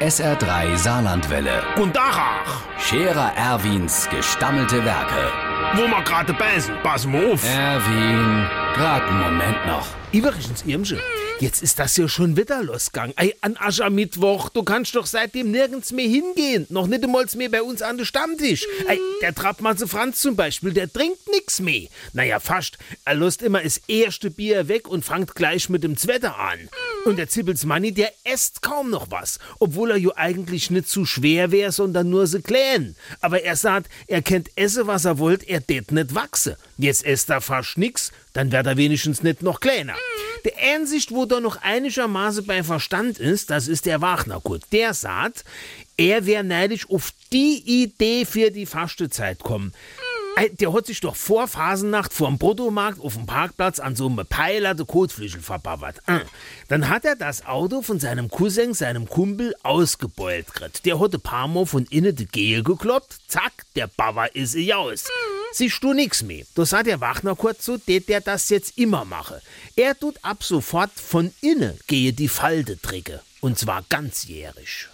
SR3 Saarlandwelle. Und Dachach, Scherer Erwins gestammelte Werke. wo wir gerade beißen, pass mal auf. Erwin, grad einen Moment noch. Übrigens, Irmsche, jetzt ist das ja schon wieder losgegangen. Ey, an Aschermittwoch, du kannst doch seitdem nirgends mehr hingehen. Noch nicht einmal mehr bei uns an den Stammtisch. Ey, der Trappmatze Franz zum Beispiel, der trinkt nix mehr. Naja, fast. Er lässt immer das erste Bier weg und fängt gleich mit dem Zweiter an. Und der Zippels Manni, der esst kaum noch was. Obwohl er ja eigentlich nicht zu schwer wäre, sondern nur so klein. Aber er sagt, er kennt essen, was er wollt, er tät nicht wachse. Jetzt esst er fast nix, dann wird er wenigstens nicht noch kleiner. Der Einsicht, wo da noch einigermaßen bei Verstand ist, das ist der Wagnerkurt. Der sagt, er wär neidisch auf die Idee für die Fastezeit kommen. Der hat sich doch vor Phasennacht vorm Bruttomarkt auf dem Parkplatz an so einem Peiler de Kotflügel verbauert. Äh. Dann hat er das Auto von seinem Cousin, seinem Kumpel, ausgebeult gekriegt. Der hat ein paar Mal von innen die Gehe gekloppt. Zack, der Bauer ist i aus. Siehst du nix mehr. Da sagt der Wachner kurz so, der der das jetzt immer mache. Er tut ab sofort von innen gehe die Falte träge. Und zwar ganzjährig.